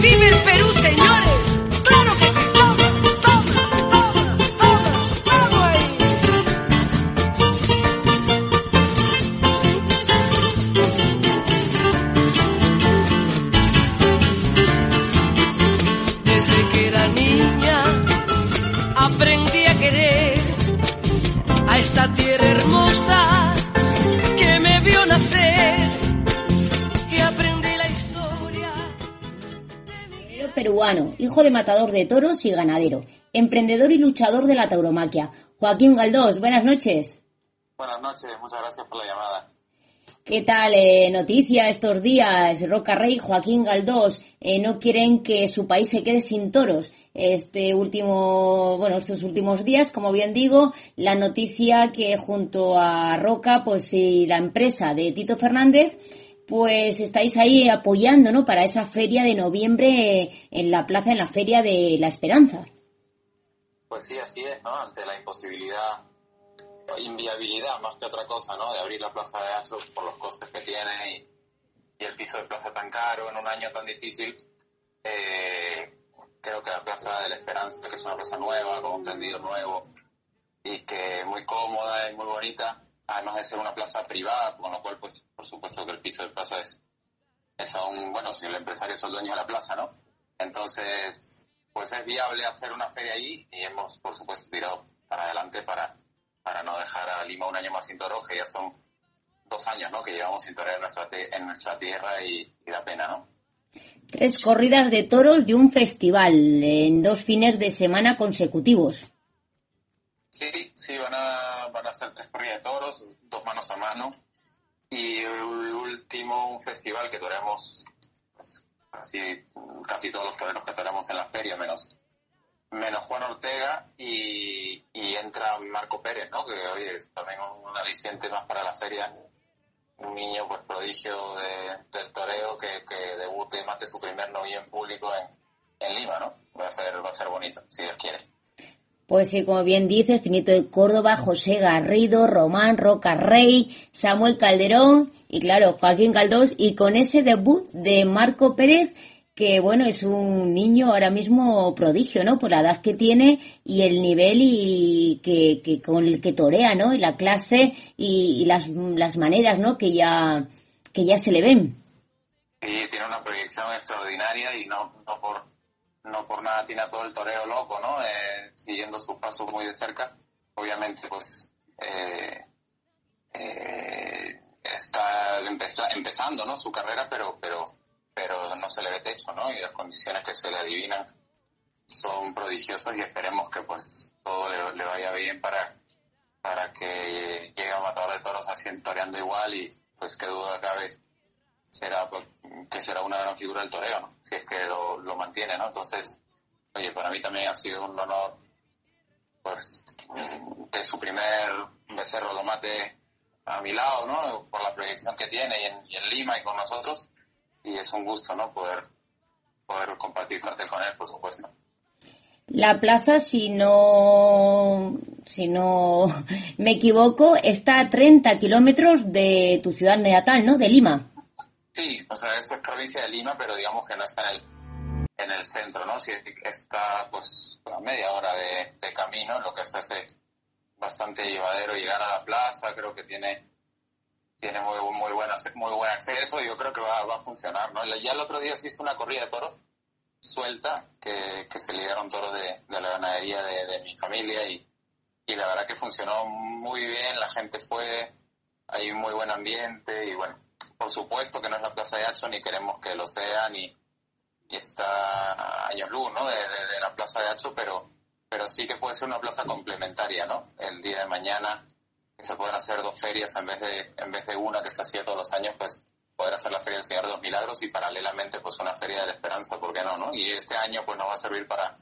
vive el Perú, señores. Peruano, hijo de matador de toros y ganadero, emprendedor y luchador de la tauromaquia. Joaquín Galdós, buenas noches. Buenas noches, muchas gracias por la llamada. ¿Qué tal eh, noticia estos días? Roca Rey, Joaquín Galdós, eh, no quieren que su país se quede sin toros. Este último, bueno, estos últimos días, como bien digo, la noticia que junto a Roca, pues y la empresa de Tito Fernández, pues estáis ahí apoyando, ¿no? Para esa feria de noviembre en la plaza, en la feria de la Esperanza. Pues sí, así es, ¿no? Ante la imposibilidad, inviabilidad más que otra cosa, ¿no? De abrir la Plaza de Hacho por los costes que tiene y, y el piso de plaza tan caro en un año tan difícil, eh, creo que la Plaza de la Esperanza, que es una plaza nueva, con un tendido nuevo y que muy cómoda y muy bonita, además de ser una plaza privada, con lo cual, pues, por supuesto que el piso de plaza es, es aún, bueno, si el empresario es el dueño de la plaza, ¿no? Entonces, pues es viable hacer una feria ahí y hemos, por supuesto, tirado para adelante para, para no dejar a Lima un año más sin toros, que ya son dos años, ¿no? Que llevamos sin torear en nuestra, en nuestra tierra y da pena, ¿no? Tres corridas de toros y un festival en dos fines de semana consecutivos. Sí, sí, van a, van a ser tres corridas de toros, dos manos a mano. Y el último, un festival que toreamos pues, casi, casi todos los toreros que toreamos en la feria, menos, menos Juan Ortega y, y entra Marco Pérez, ¿no? Que hoy es también un aliciente más para la feria. Un niño, pues, prodigio de- del toreo que, que debute y mate su primer novillo en público en, en Lima, ¿no? Va a ser, va a ser bonito, si Dios quiere. Pues sí, como bien dices, Finito de Córdoba, José Garrido, Román Roca Rey, Samuel Calderón y claro, Joaquín Galdós y con ese debut de Marco Pérez que bueno, es un niño ahora mismo prodigio, ¿no? Por la edad que tiene y el nivel y que, que con el que torea, ¿no? Y la clase y, las, las maneras, ¿no? Que ya, que ya se le ven. Y tiene una proyección extraordinaria y no, no por no por nada tiene todo el toreo loco, ¿no? Eh, siguiendo sus pasos muy de cerca. Obviamente, pues eh, eh, está empeza- empezando, ¿no? Su carrera, pero pero pero no se le ve techo, ¿no? Y las condiciones que se le adivinan son prodigiosas y esperemos que pues todo le, vaya bien para para que llegue a matador de toros así toreando igual y pues que duda cabe será pues, que será una gran figura del toreo, ¿no? Si es que lo, lo mantiene, ¿no? Entonces, oye, para mí también ha sido un honor, pues, que su primer becerro lo mate a mi lado, ¿no? Por la proyección que tiene y en, Lima y con nosotros. Y es un gusto, ¿no? Poder, poder compartir cartel con él, por supuesto. La plaza, si no, si no me equivoco, está a 30 kilómetros de tu ciudad natal, ¿no? De Lima. Sí, o sea, esta es provincia de Lima, pero digamos que no está en el, en el centro, ¿no? Sí, está pues a media hora de, camino, lo que se hace bastante llevadero llegar a la plaza, creo que tiene tiene muy, muy, buen, muy buen acceso y yo creo que va, va a funcionar, ¿no? Ya el otro día se hizo una corrida de toros suelta, que, que se ligaron toros de, de la ganadería de, de mi familia y, y la verdad que funcionó muy bien, la gente fue, hay un muy buen ambiente y bueno, por supuesto que no es la Plaza de Hacho ni queremos que lo sea ni y está años luz, ¿no? De, la Plaza de Hacho, pero pero sí que puede ser una plaza complementaria, ¿no? El día de mañana que se pueden hacer dos ferias en vez de en vez de una que se hacía todos los años, pues poder hacer la Feria del Señor de los Milagros y paralelamente pues una Feria de la Esperanza, ¿por qué no? no? Y este año pues nos va a servir para,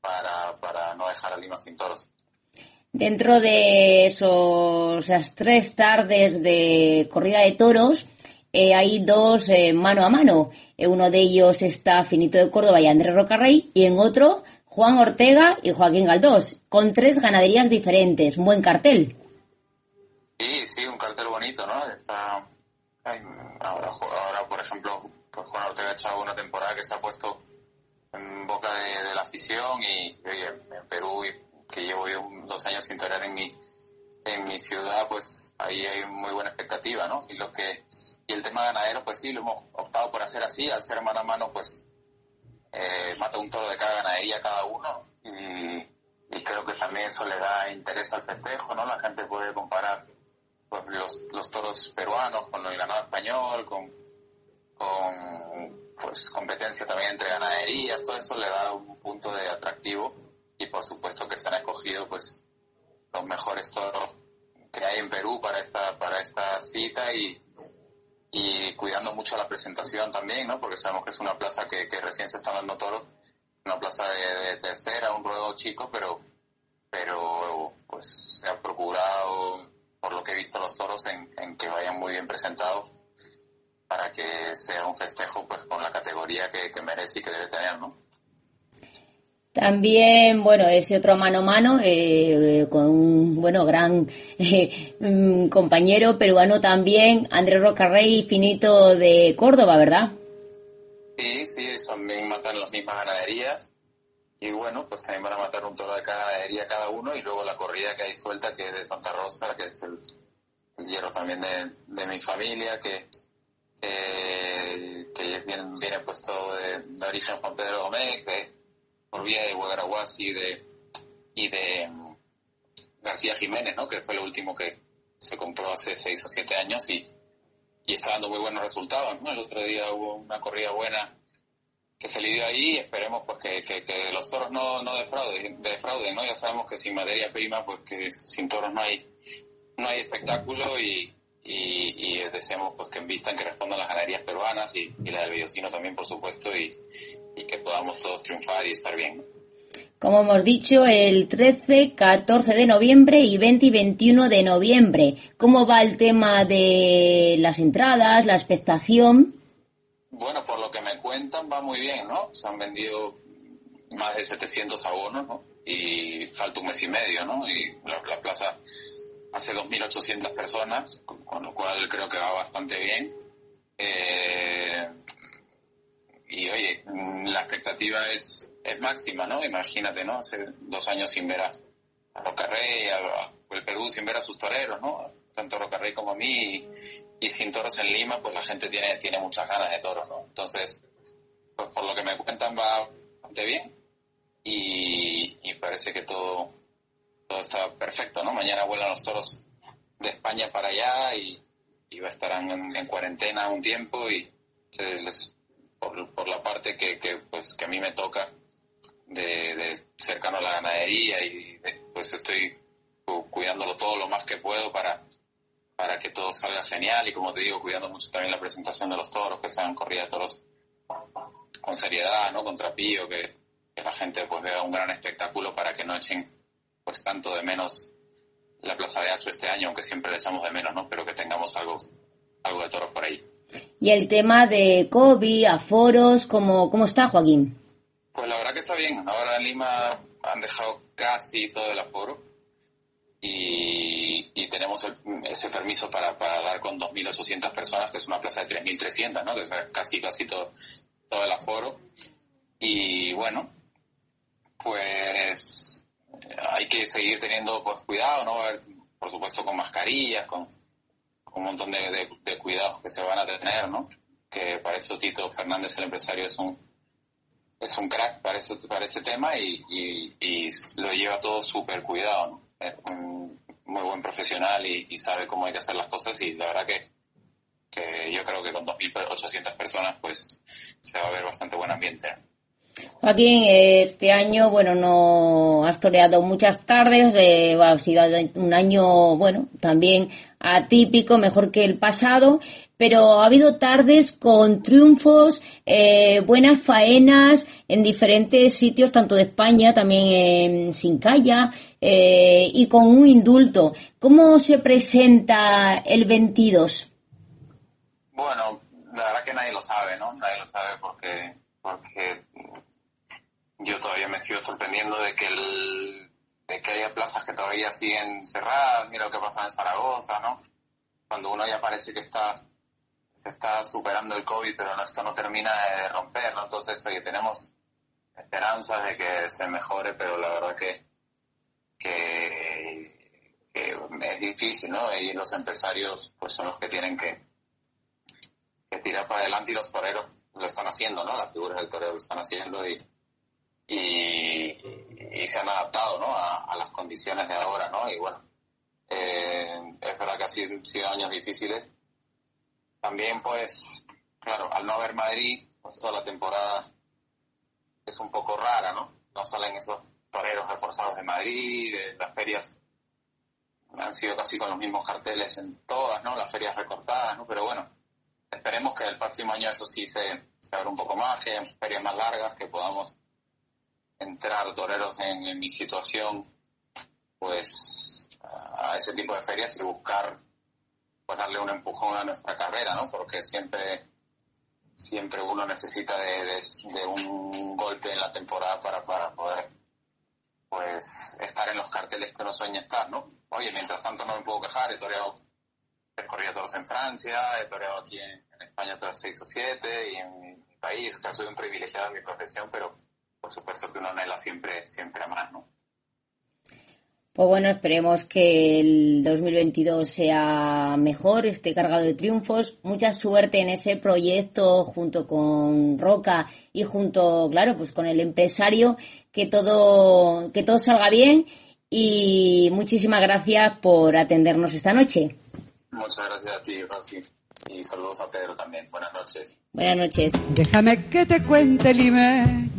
para, para no dejar a Lima sin toros. Dentro de esos, esas tres tardes de corrida de toros, eh, hay dos eh, mano a mano. Eh, uno de ellos está Finito de Córdoba y Andrés Rocarrey, y en otro Juan Ortega y Joaquín Galdós, con tres ganaderías diferentes. Un buen cartel. Sí, sí, un cartel bonito, ¿no? Está ahora, ahora, por ejemplo, pues Juan Ortega ha echado una temporada que se ha puesto en boca de, la afición y, en Perú, que llevo yo dos años sin torear en mi, en mi ciudad, pues ahí hay muy buena expectativa, ¿no? Y lo que y el tema ganadero, pues sí, lo hemos optado por hacer así, al ser mano a mano, pues eh, mata un toro de cada ganadería cada uno y, creo que también eso le da interés al festejo, ¿no? La gente puede comparar pues, los, los toros peruanos con el ganado español, con, con pues competencia también entre ganaderías, todo eso le da un punto de atractivo y por supuesto que se han escogido pues los mejores toros que hay en Perú para esta para esta cita y, y cuidando mucho la presentación también, ¿no? Porque sabemos que es una plaza que, recién se está dando toros, una plaza de, tercera, un ruedo chico, pero pero pues se ha procurado, por lo que he visto los toros, en, en que vayan muy bien presentados para que sea un festejo pues con la categoría que, que merece y que debe tener, ¿no? También, bueno, ese otro mano a mano eh, eh, con un, bueno, gran eh, mm, compañero peruano también, Andrés Rocarrey, finito de Córdoba, ¿verdad? Sí, sí, también matan las mismas ganaderías. Y bueno, pues también van a matar un toro de cada ganadería cada uno y luego la corrida que hay suelta, que es de Santa Rosa, que es el, hierro también de, mi familia, que, que viene, viene puesto de, de origen Juan Pedro Gómez, de por vía de Guadaraguas y de, y de mm, García Jiménez, ¿no? que fue lo último que se compró hace seis o siete años y, y está dando muy buenos resultados. ¿no? El otro día hubo una corrida buena que se lidió ahí y esperemos pues que, que, los toros no, no defrauden, defrauden, ¿no? Ya sabemos que sin materia prima, pues que sin toros no hay, no hay espectáculo y, y, deseamos pues que envistan que respondan las ganaderías peruanas y, y la del también, por supuesto, y, y que podamos todos triunfar y estar bien. Como hemos dicho, el 13, 14 de noviembre y 20 y 21 de noviembre. ¿Cómo va el tema de las entradas, la expectación? Bueno, por lo que me cuentan va muy bien, ¿no? Se han vendido más de 700 abonos, ¿no? Y falta un mes y medio, ¿no? Y la, plaza hace 2.800 personas, con, lo cual creo que va bastante bien. Eh, y oye, mm, la expectativa es, es máxima, ¿no? Imagínate, ¿no? Hace dos años sin ver a, Rocarrey, a, el Perú sin ver a sus toreros, ¿no? Tanto Rocarrey como a mí, y, sin toros en Lima, pues la gente tiene, tiene muchas ganas de toros, ¿no? Entonces, pues por lo que me cuentan va bastante bien y, parece que todo, todo está perfecto, ¿no? Mañana vuelan los toros de España para allá y, y va a estar en, en cuarentena un tiempo y se les por, la parte que, que, pues, que a mí me toca de, cercano a la ganadería y pues estoy cuidándolo todo lo más que puedo para, para que todo salga genial y como te digo, cuidando mucho también la presentación de los toros, que sean corridas de toros con seriedad, ¿no? Con trapillo, que, que, la gente pues vea un gran espectáculo para que no echen pues tanto de menos la Plaza de Hacho este año, aunque siempre le echamos de menos, ¿no? Pero que tengamos algo, algo de toros por ahí. Y el tema de COVID, aforos, ¿cómo, ¿cómo está, Joaquín? Pues la verdad que está bien. Ahora en Lima han dejado casi todo el aforo y, y tenemos ese permiso para, para dar con 2.800 personas, que es una plaza de 3.300, ¿no? que es casi, casi todo, todo el aforo. Y bueno, pues hay que seguir teniendo pues cuidado, ¿no? Por supuesto con mascarillas, con un montón de, de, cuidados que se van a tener, ¿no? Que para eso Tito Fernández, el empresario, es un, es un crack para, eso, para ese tema y, y, lo lleva todo súper cuidado, ¿no? Es un muy buen profesional y, sabe cómo hay que hacer las cosas y la verdad que, que yo creo que con 2.800 personas pues se va a ver bastante buen ambiente. Joaquín, este año, bueno, no has toreado muchas tardes, eh, ha sido un año, bueno, también atípico, mejor que el pasado, pero ha habido tardes con triunfos, eh, buenas faenas en diferentes sitios, tanto de España, también en Sincaya, eh, y con un indulto. ¿Cómo se presenta el 22? Bueno, la verdad que nadie lo sabe, ¿no? Nadie lo sabe porque, porque yo todavía me sigo sorprendiendo de que el, de que haya plazas que todavía siguen cerradas. Mira lo que pasa en Zaragoza, ¿no? Cuando uno ya parece que está se está superando el COVID, pero esto no termina de romper, ¿no? Entonces, oye, tenemos esperanzas de que se mejore, pero la verdad que, que, es difícil, ¿no? Y los empresarios, pues son los que tienen que, que tirar para adelante y los toreros lo están haciendo, ¿no? Las figuras del torero lo están haciendo y, y, se han adaptado ¿no? a, las condiciones de ahora, ¿no? Y bueno, eh, es verdad que han sido años difíciles. También, pues, claro, al no haber Madrid, pues toda la temporada es un poco rara, ¿no? No salen esos toreros reforzados de Madrid, las ferias han sido casi con los mismos carteles en todas, ¿no? Las ferias recortadas, ¿no? Pero bueno, esperemos que el próximo año eso sí se, se abra un poco más, que haya ferias más largas, que podamos entrar toreros en, mi situación, pues a ese tipo de ferias y buscar pues darle un empujón a nuestra carrera, ¿no? Porque siempre siempre uno necesita de, un golpe en la temporada para, para poder pues estar en los carteles que uno sueña estar, ¿no? Oye, mientras tanto no me puedo quejar, he toreado, he corrido toros en Francia, he toreado aquí en, España todos seis o siete y en mi país, o sea, soy un privilegiado en mi profesión, pero por supuesto que uno anhela siempre, siempre a más, ¿no? Pues bueno, esperemos que el 2022 sea mejor, esté cargado de triunfos. Mucha suerte en ese proyecto junto con Roca y junto, claro, pues con el empresario, que todo, que todo salga bien y muchísimas gracias por atendernos esta noche. Muchas gracias a ti, Rosy. Y saludos a Pedro también. Buenas noches. Buenas noches. Déjame que te cuente, Lime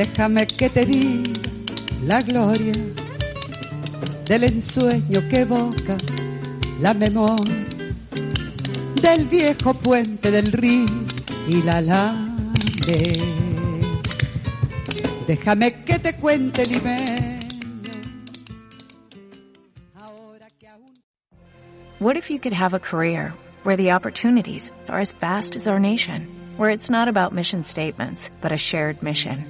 Déjame que te diga la gloria del ensueño que evoca la memoria del viejo puente del río y la lande. Déjame que te cuente, Limene. What if you could have a career where the opportunities are as vast as our nation, where it's not about mission statements, but a shared mission?